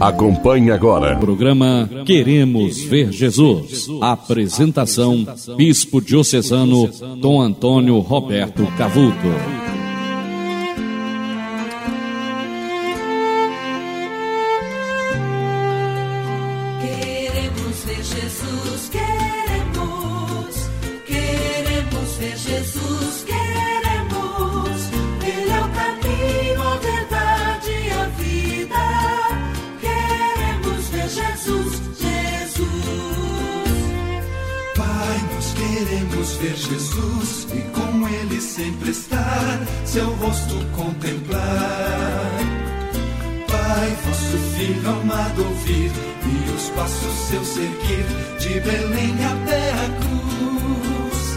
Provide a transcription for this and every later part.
Acompanhe agora. Programa Queremos Ver Jesus. Apresentação: Bispo Diocesano Dom Antônio Roberto Cavuto. Passos seus seguir, de Belém até a cruz.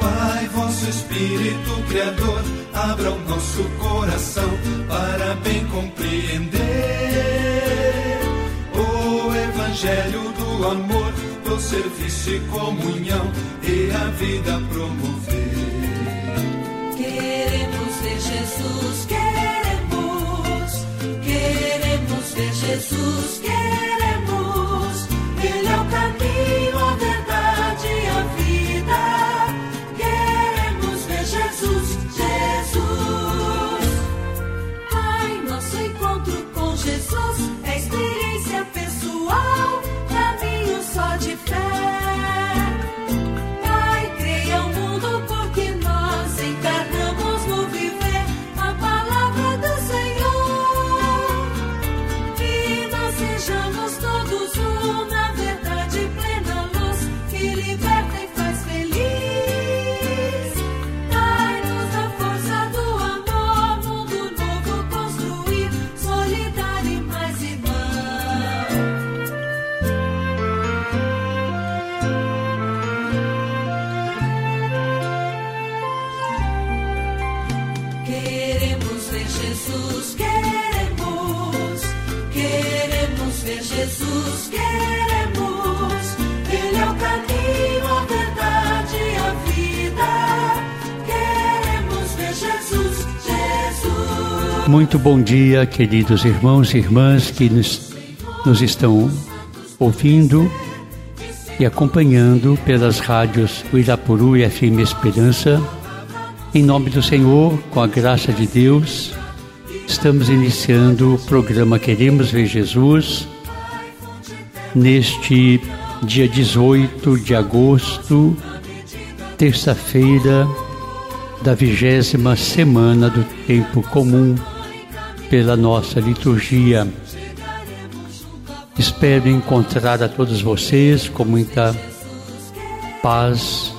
Pai, vosso Espírito Criador, abra o nosso coração para bem compreender o Evangelho do amor, do serviço e comunhão e a vida promover. Queremos ver Jesus, queremos, queremos ver Jesus, queremos. Muito bom dia, queridos irmãos e irmãs que nos, nos estão ouvindo e acompanhando pelas rádios Uirapuru e FM Esperança. Em nome do Senhor, com a graça de Deus, estamos iniciando o programa Queremos Ver Jesus neste dia 18 de agosto, terça-feira da vigésima semana do tempo comum pela nossa liturgia. Espero encontrar a todos vocês com muita paz,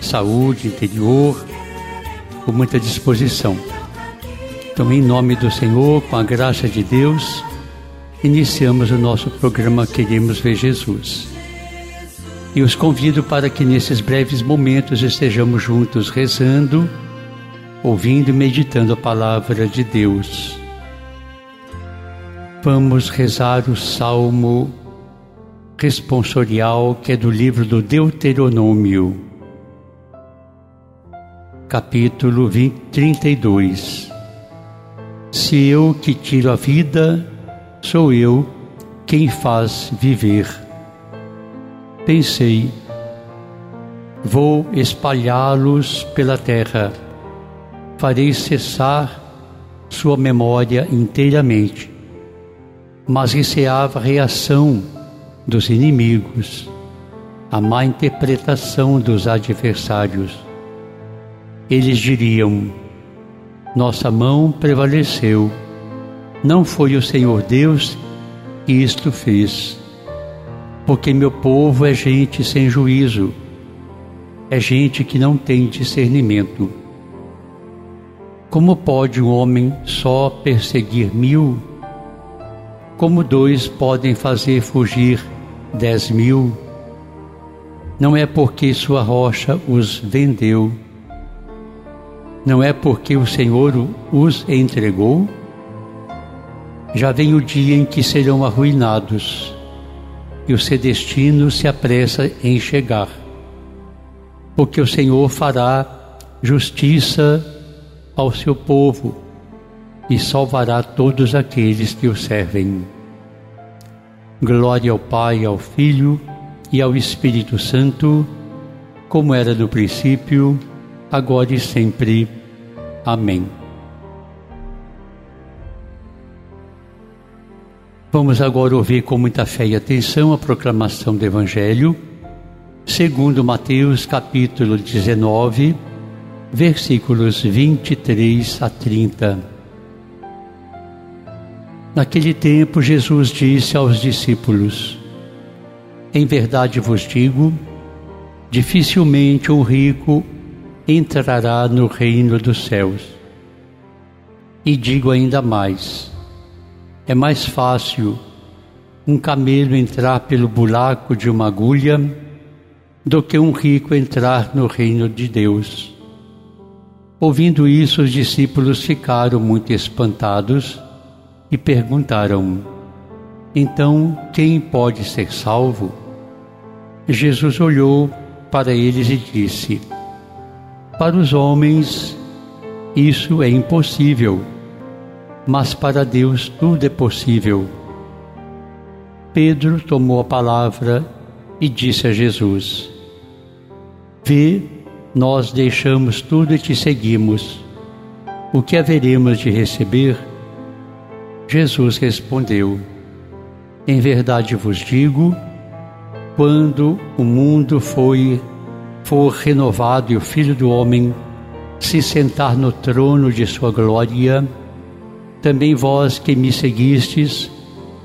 saúde interior, com muita disposição. Então, em nome do Senhor, com a graça de Deus, iniciamos o nosso programa Queremos Ver Jesus. E os convido para que nesses breves momentos estejamos juntos rezando, ouvindo e meditando a palavra de Deus. Vamos rezar o salmo responsorial que é do livro do Deuteronômio, capítulo 20, 32. Se eu que tiro a vida, sou eu quem faz viver. Pensei, vou espalhá-los pela terra, farei cessar sua memória inteiramente. Mas receava a reação dos inimigos, a má interpretação dos adversários. Eles diriam: Nossa mão prevaleceu, não foi o Senhor Deus que isto fez. Porque meu povo é gente sem juízo, é gente que não tem discernimento. Como pode um homem só perseguir mil? Como dois podem fazer fugir dez mil? Não é porque sua rocha os vendeu, não é porque o Senhor os entregou? Já vem o dia em que serão arruinados, e o seu destino se apressa em chegar. Porque o Senhor fará justiça ao seu povo e salvará todos aqueles que o servem. Glória ao Pai, ao Filho e ao Espírito Santo, como era no princípio, agora e sempre. Amém. Vamos agora ouvir com muita fé e atenção a proclamação do Evangelho, segundo Mateus capítulo 19, versículos 23 a 30. Naquele tempo, Jesus disse aos discípulos: Em verdade vos digo, dificilmente um rico entrará no reino dos céus. E digo ainda mais: é mais fácil um camelo entrar pelo buraco de uma agulha do que um rico entrar no reino de Deus. Ouvindo isso, os discípulos ficaram muito espantados e perguntaram: Então, quem pode ser salvo? Jesus olhou para eles e disse: Para os homens isso é impossível mas para Deus tudo é possível. Pedro tomou a palavra e disse a Jesus: Vê, nós deixamos tudo e te seguimos. O que haveremos de receber? Jesus respondeu: Em verdade vos digo, quando o mundo foi for renovado e o Filho do homem se sentar no trono de sua glória, também vós que me seguistes,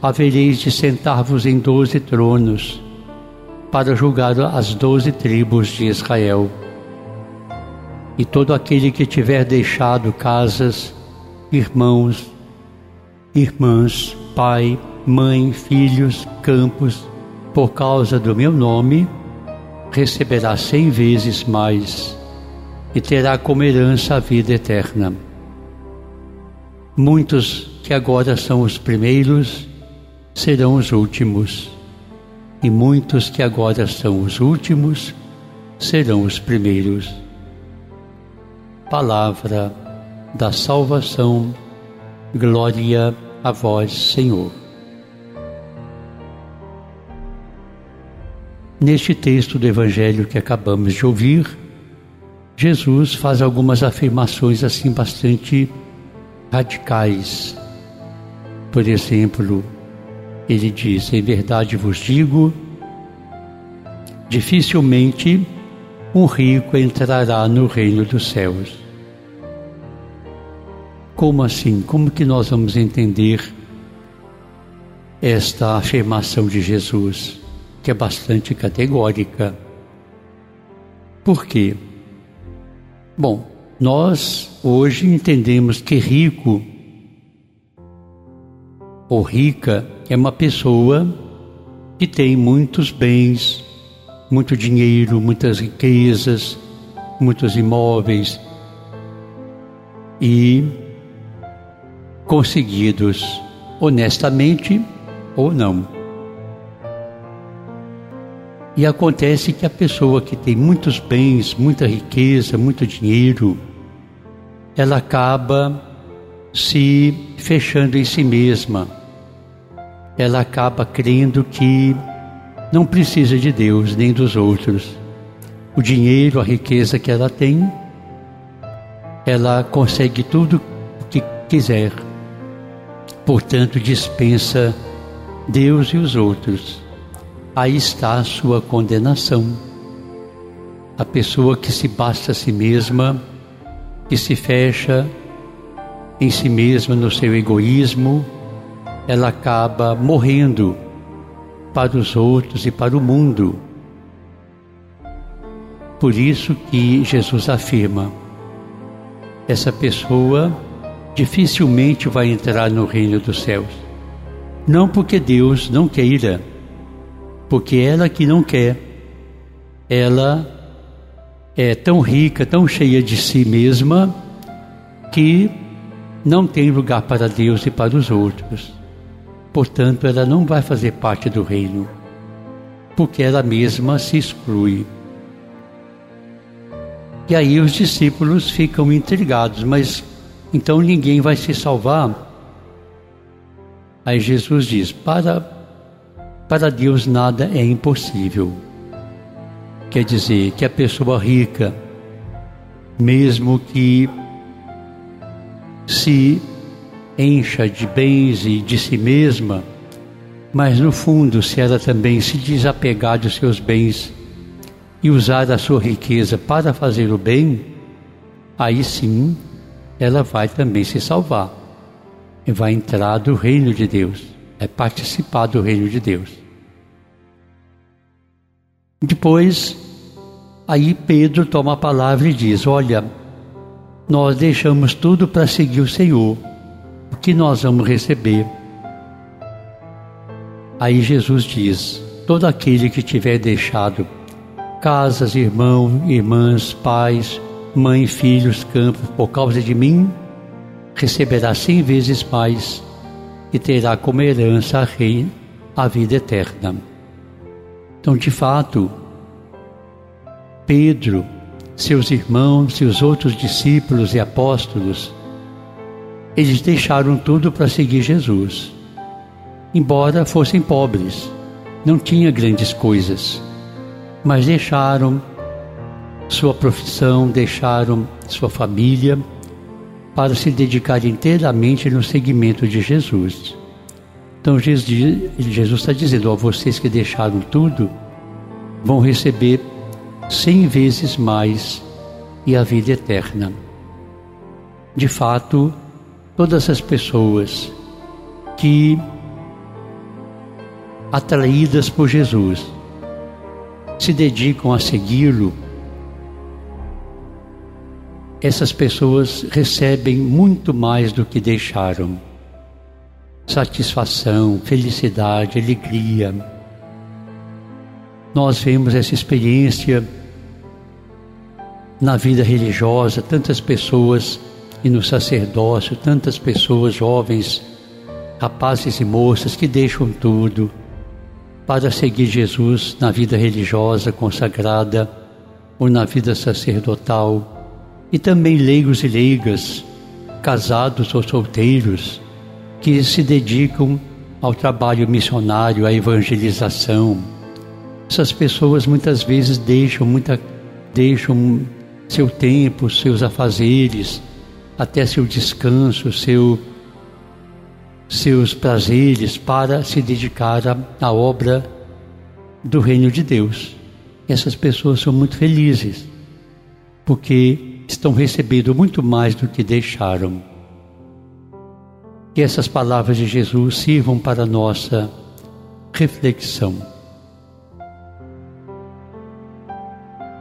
havereis de sentar-vos em doze tronos, para julgar as doze tribos de Israel. E todo aquele que tiver deixado casas, irmãos, irmãs, pai, mãe, filhos, campos, por causa do meu nome, receberá cem vezes mais e terá como herança a vida eterna. Muitos que agora são os primeiros serão os últimos, e muitos que agora são os últimos serão os primeiros. Palavra da salvação, glória a vós, Senhor. Neste texto do Evangelho que acabamos de ouvir, Jesus faz algumas afirmações assim bastante radicais. Por exemplo, ele diz: Em verdade vos digo, dificilmente um rico entrará no reino dos céus. Como assim? Como que nós vamos entender esta afirmação de Jesus, que é bastante categórica? Por quê? Bom, nós hoje entendemos que rico ou rica é uma pessoa que tem muitos bens, muito dinheiro, muitas riquezas, muitos imóveis e conseguidos honestamente ou não. E acontece que a pessoa que tem muitos bens, muita riqueza, muito dinheiro, ela acaba se fechando em si mesma. Ela acaba crendo que não precisa de Deus nem dos outros. O dinheiro, a riqueza que ela tem, ela consegue tudo o que quiser. Portanto, dispensa Deus e os outros aí está a sua condenação. A pessoa que se basta a si mesma, que se fecha em si mesma no seu egoísmo, ela acaba morrendo para os outros e para o mundo. Por isso que Jesus afirma: essa pessoa dificilmente vai entrar no reino dos céus. Não porque Deus não queira, porque ela que não quer, ela é tão rica, tão cheia de si mesma, que não tem lugar para Deus e para os outros. Portanto, ela não vai fazer parte do reino, porque ela mesma se exclui. E aí os discípulos ficam intrigados, mas então ninguém vai se salvar. Aí Jesus diz: para, para Deus nada é impossível. Quer dizer que a pessoa rica, mesmo que se encha de bens e de si mesma, mas no fundo, se ela também se desapegar dos seus bens e usar a sua riqueza para fazer o bem, aí sim ela vai também se salvar e vai entrar do reino de Deus, é participar do reino de Deus. Depois, aí Pedro toma a palavra e diz: Olha, nós deixamos tudo para seguir o Senhor, o que nós vamos receber? Aí Jesus diz: Todo aquele que tiver deixado casas, irmãos, irmãs, pais, mãe, filhos, campos, por causa de mim, receberá cem vezes mais e terá como herança a rei a vida eterna. Então, de fato, Pedro, seus irmãos, seus outros discípulos e apóstolos, eles deixaram tudo para seguir Jesus. Embora fossem pobres, não tinha grandes coisas, mas deixaram sua profissão, deixaram sua família para se dedicar inteiramente no seguimento de Jesus. Então Jesus está dizendo a vocês que deixaram tudo, vão receber cem vezes mais e a vida eterna. De fato, todas as pessoas que atraídas por Jesus se dedicam a segui-lo essas pessoas recebem muito mais do que deixaram. Satisfação, felicidade, alegria. Nós vemos essa experiência na vida religiosa, tantas pessoas e no sacerdócio, tantas pessoas jovens, rapazes e moças que deixam tudo para seguir Jesus na vida religiosa consagrada ou na vida sacerdotal e também leigos e leigas, casados ou solteiros, que se dedicam ao trabalho missionário, à evangelização. Essas pessoas muitas vezes deixam, muita, deixam seu tempo, seus afazeres, até seu descanso, seu, seus prazeres para se dedicar à, à obra do reino de Deus. Essas pessoas são muito felizes, porque estão recebendo muito mais do que deixaram. Que essas palavras de Jesus sirvam para nossa reflexão.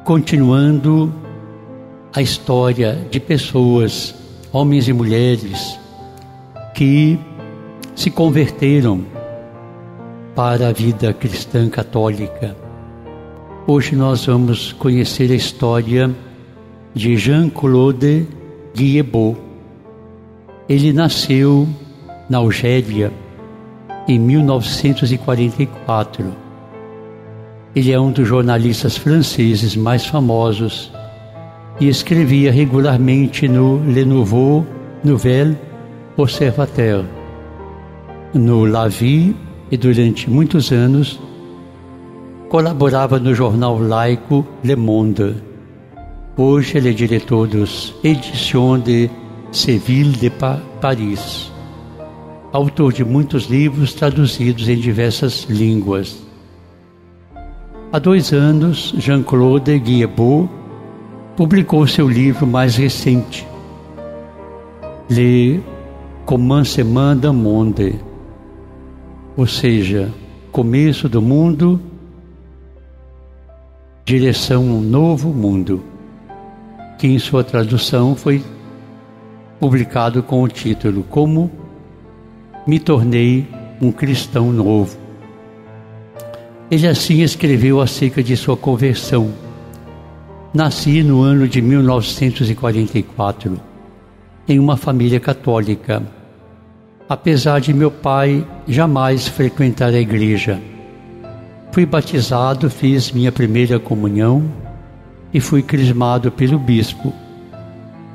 Continuando a história de pessoas, homens e mulheres, que se converteram para a vida cristã católica. Hoje nós vamos conhecer a história de Jean-Claude Guillebeau. Ele nasceu na Algéria em 1944. Ele é um dos jornalistas franceses mais famosos e escrevia regularmente no Le Nouveau Nouvel Observateur, no La Vie e durante muitos anos colaborava no jornal laico Le Monde. Hoje ele é diretor dos Editions de Seville de Paris, autor de muitos livros traduzidos em diversas línguas. Há dois anos, Jean-Claude Guillebeau publicou seu livro mais recente, Le Commencement du Monde, ou seja, Começo do Mundo, Direção a um Novo Mundo em sua tradução foi publicado com o título Como me tornei um cristão novo. Ele assim escreveu acerca de sua conversão. Nasci no ano de 1944 em uma família católica. Apesar de meu pai jamais frequentar a igreja, fui batizado, fiz minha primeira comunhão e fui crismado pelo bispo.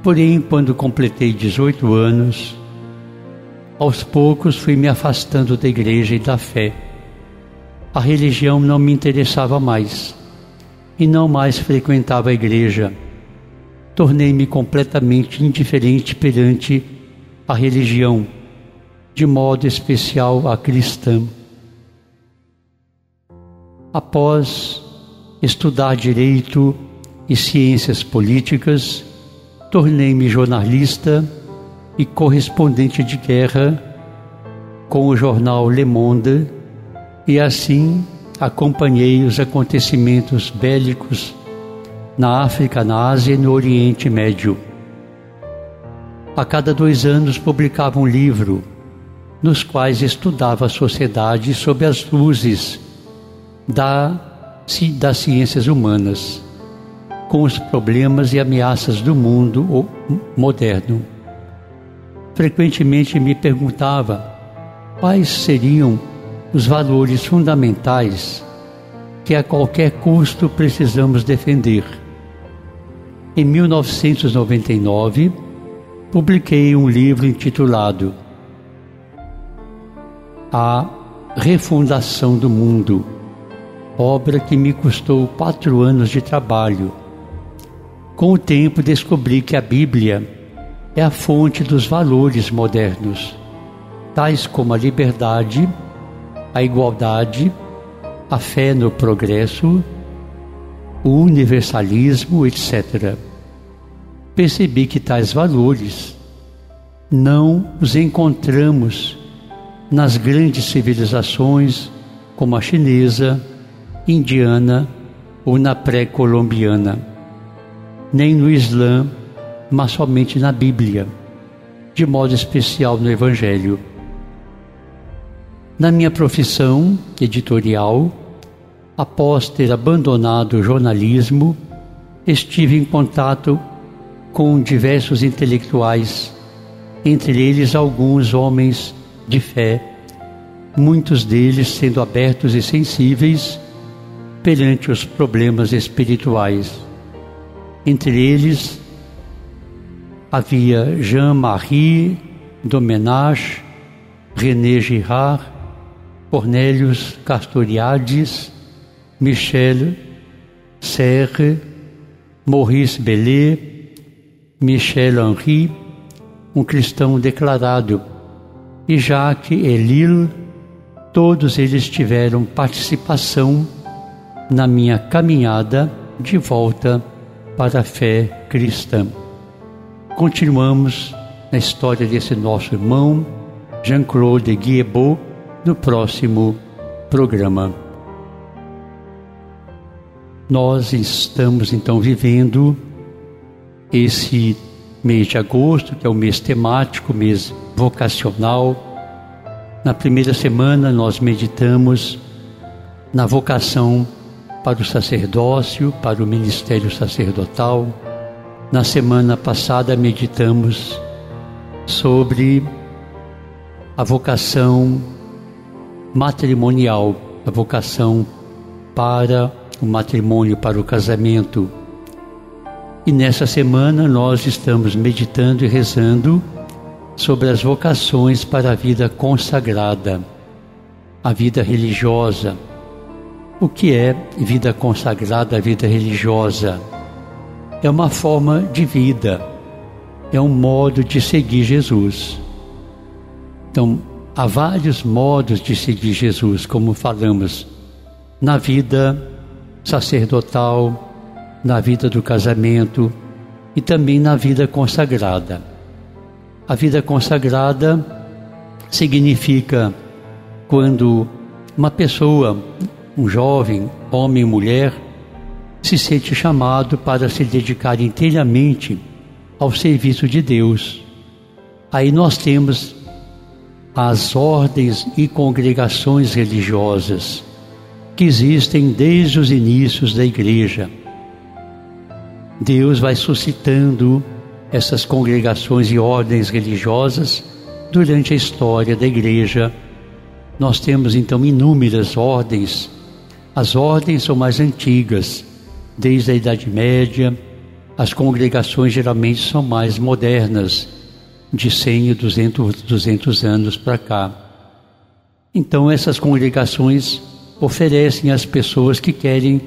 Porém, quando completei 18 anos, aos poucos fui me afastando da igreja e da fé. A religião não me interessava mais e não mais frequentava a igreja. Tornei-me completamente indiferente perante a religião, de modo especial a cristã. Após estudar direito e ciências políticas, tornei-me jornalista e correspondente de guerra com o jornal Le Monde e assim acompanhei os acontecimentos bélicos na África, na Ásia e no Oriente Médio. A cada dois anos publicava um livro nos quais estudava a sociedade sob as luzes da, das ciências humanas, com os problemas e ameaças do mundo moderno. Frequentemente me perguntava quais seriam os valores fundamentais que a qualquer custo precisamos defender. Em 1999, publiquei um livro intitulado A Refundação do Mundo obra que me custou quatro anos de trabalho. Com o tempo descobri que a Bíblia é a fonte dos valores modernos, tais como a liberdade, a igualdade, a fé no progresso, o universalismo, etc. Percebi que tais valores não os encontramos nas grandes civilizações como a chinesa, indiana ou na pré-colombiana, nem no Islã, mas somente na Bíblia, de modo especial no Evangelho. Na minha profissão editorial, após ter abandonado o jornalismo, estive em contato com diversos intelectuais, entre eles alguns homens de fé, muitos deles sendo abertos e sensíveis perante os problemas espirituais. Entre eles havia Jean-Marie Domenach, René Girard, Cornélius Castoriadis, Michel Serre, Maurice Bellet, Michel Henry, um cristão declarado, e Jacques Elil, todos eles tiveram participação na minha caminhada de volta para a fé cristã. Continuamos na história desse nosso irmão Jean-Claude Guiebot no próximo programa. Nós estamos então vivendo esse mês de agosto, que é o mês temático, mês vocacional. Na primeira semana nós meditamos na vocação para o sacerdócio, para o ministério sacerdotal. Na semana passada meditamos sobre a vocação matrimonial, a vocação para o matrimônio, para o casamento. E nessa semana nós estamos meditando e rezando sobre as vocações para a vida consagrada, a vida religiosa o que é vida consagrada, vida religiosa? É uma forma de vida, é um modo de seguir Jesus. Então, há vários modos de seguir Jesus, como falamos, na vida sacerdotal, na vida do casamento e também na vida consagrada. A vida consagrada significa quando uma pessoa um jovem, homem e mulher, se sente chamado para se dedicar inteiramente ao serviço de Deus. Aí nós temos as ordens e congregações religiosas que existem desde os inícios da igreja. Deus vai suscitando essas congregações e ordens religiosas durante a história da igreja. Nós temos então inúmeras ordens as ordens são mais antigas, desde a Idade Média as congregações geralmente são mais modernas, de 100 e 200, 200 anos para cá. Então, essas congregações oferecem às pessoas que querem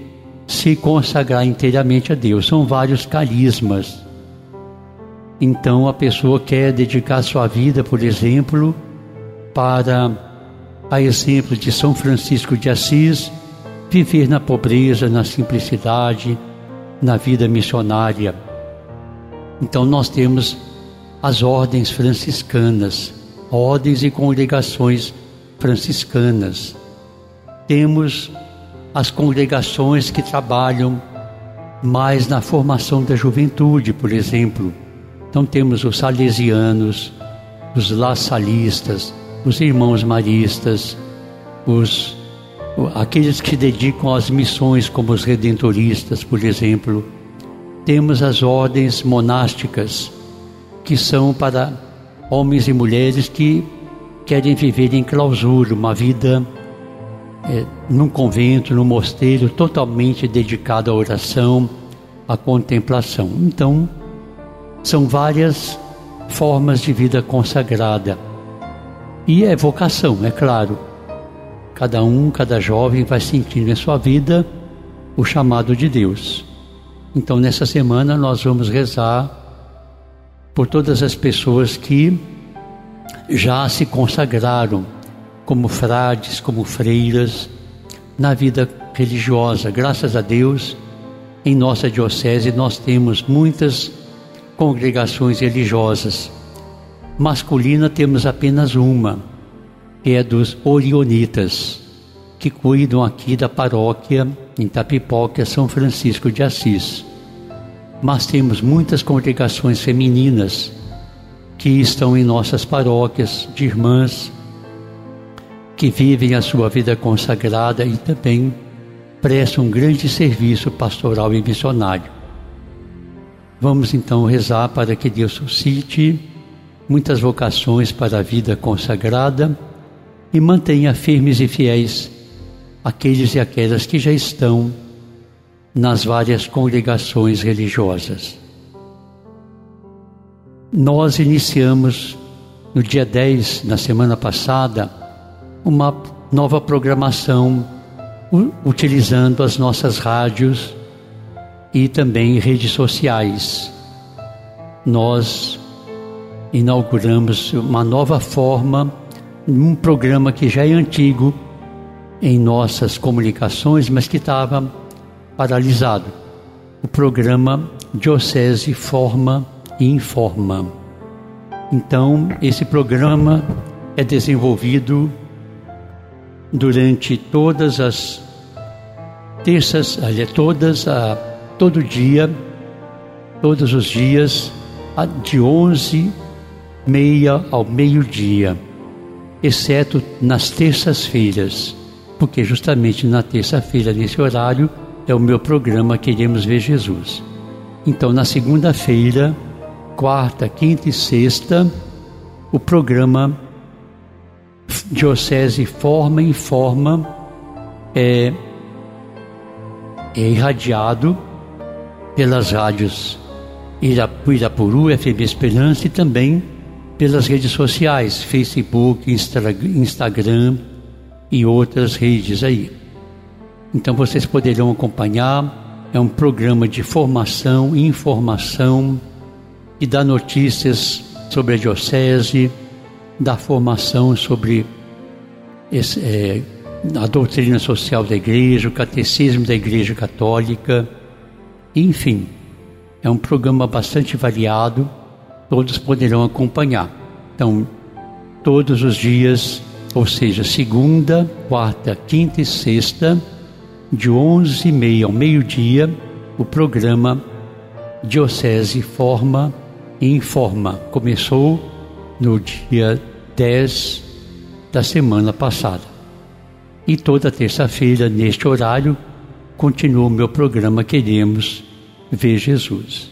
se consagrar inteiramente a Deus. São vários carismas. Então, a pessoa quer dedicar sua vida, por exemplo, para, a exemplo de São Francisco de Assis, viver na pobreza, na simplicidade, na vida missionária. Então, nós temos as ordens franciscanas, ordens e congregações franciscanas. Temos as congregações que trabalham mais na formação da juventude, por exemplo. Então temos os salesianos, os laçalistas, os irmãos maristas, os aqueles que dedicam às missões como os redentoristas, por exemplo. Temos as ordens monásticas, que são para homens e mulheres que querem viver em clausura, uma vida é, num convento, num mosteiro, totalmente dedicado à oração, à contemplação. Então, são várias formas de vida consagrada. E é vocação, é claro. Cada um, cada jovem vai sentindo em sua vida o chamado de Deus. Então, nessa semana, nós vamos rezar por todas as pessoas que já se consagraram como frades, como freiras na vida religiosa. Graças a Deus, em nossa diocese nós temos muitas congregações religiosas. Masculina temos apenas uma, é dos Orionitas, que cuidam aqui da paróquia em Tapipoca, São Francisco de Assis. Mas temos muitas congregações femininas que estão em nossas paróquias de irmãs que vivem a sua vida consagrada e também prestam um grande serviço pastoral e missionário. Vamos então rezar para que Deus suscite muitas vocações para a vida consagrada e mantenha firmes e fiéis aqueles e aquelas que já estão nas várias congregações religiosas. Nós iniciamos no dia 10, na semana passada, uma nova programação utilizando as nossas rádios e também redes sociais. Nós inauguramos uma nova forma, um programa que já é antigo em nossas comunicações, mas que estava paralisado. O programa Diocese Forma e Informa. Então, esse programa é desenvolvido durante todas as terças, aliás, todas a todo dia, todos os dias, de onze meia ao meio-dia, exceto nas terças-feiras, porque justamente na terça-feira, nesse horário, é o meu programa Queremos Ver Jesus. Então, na segunda-feira, quarta, quinta e sexta, o programa Diocese Forma em Forma é, é irradiado pelas rádios Irapuru, FM Esperança e também pelas redes sociais, Facebook, Instagram e outras redes aí. Então vocês poderão acompanhar, é um programa de formação, informação, e dá notícias sobre a Diocese, dá formação sobre esse, é, a doutrina social da Igreja, o catecismo da Igreja Católica, enfim, é um programa bastante variado, todos poderão acompanhar. Então, todos os dias, ou seja, segunda, quarta, quinta e sexta, de onze e meia ao meio-dia, o programa Diocese Forma informa. Começou no dia 10 da semana passada. E toda terça-feira, neste horário, continua o meu programa Queremos Ver Jesus.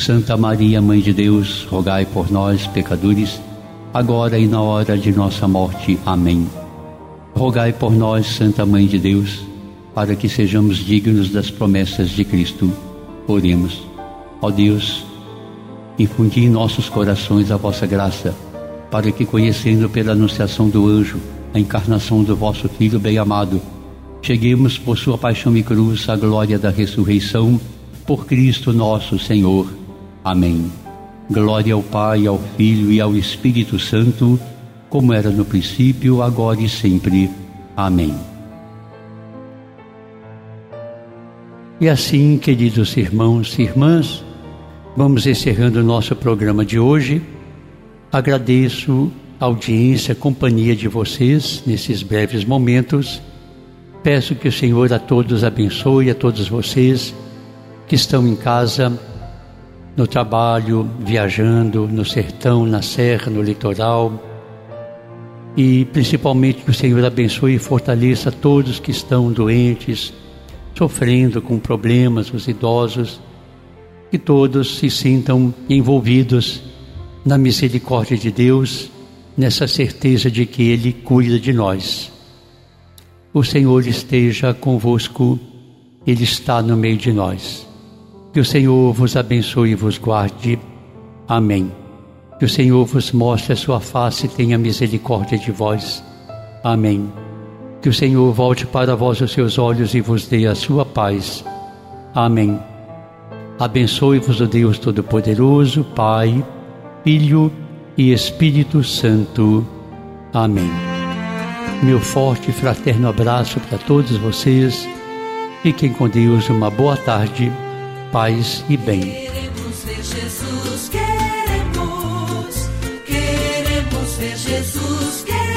Santa Maria, Mãe de Deus, rogai por nós, pecadores, agora e na hora de nossa morte. Amém. Rogai por nós, Santa Mãe de Deus, para que sejamos dignos das promessas de Cristo. Oremos. Ó Deus, infundi em nossos corações a vossa graça, para que, conhecendo pela anunciação do anjo a encarnação do vosso Filho bem-amado, cheguemos por sua paixão e cruz à glória da ressurreição, por Cristo nosso Senhor. Amém. Glória ao Pai, ao Filho e ao Espírito Santo, como era no princípio, agora e sempre. Amém. E assim, queridos irmãos e irmãs, vamos encerrando o nosso programa de hoje. Agradeço a audiência, a companhia de vocês nesses breves momentos. Peço que o Senhor a todos abençoe, a todos vocês que estão em casa, no trabalho, viajando, no sertão, na serra, no litoral. E principalmente que o Senhor abençoe e fortaleça todos que estão doentes, sofrendo com problemas, os idosos, que todos se sintam envolvidos na misericórdia de Deus, nessa certeza de que Ele cuida de nós. O Senhor esteja convosco, Ele está no meio de nós. Que o Senhor vos abençoe e vos guarde. Amém. Que o Senhor vos mostre a sua face e tenha misericórdia de vós. Amém. Que o Senhor volte para vós os seus olhos e vos dê a sua paz. Amém. Abençoe-vos o Deus Todo-Poderoso, Pai, Filho e Espírito Santo. Amém. Meu forte e fraterno abraço para todos vocês. Fiquem com Deus, uma boa tarde, paz e bem. Queremos ver Jesus, queremos, queremos ver Jesus, queremos.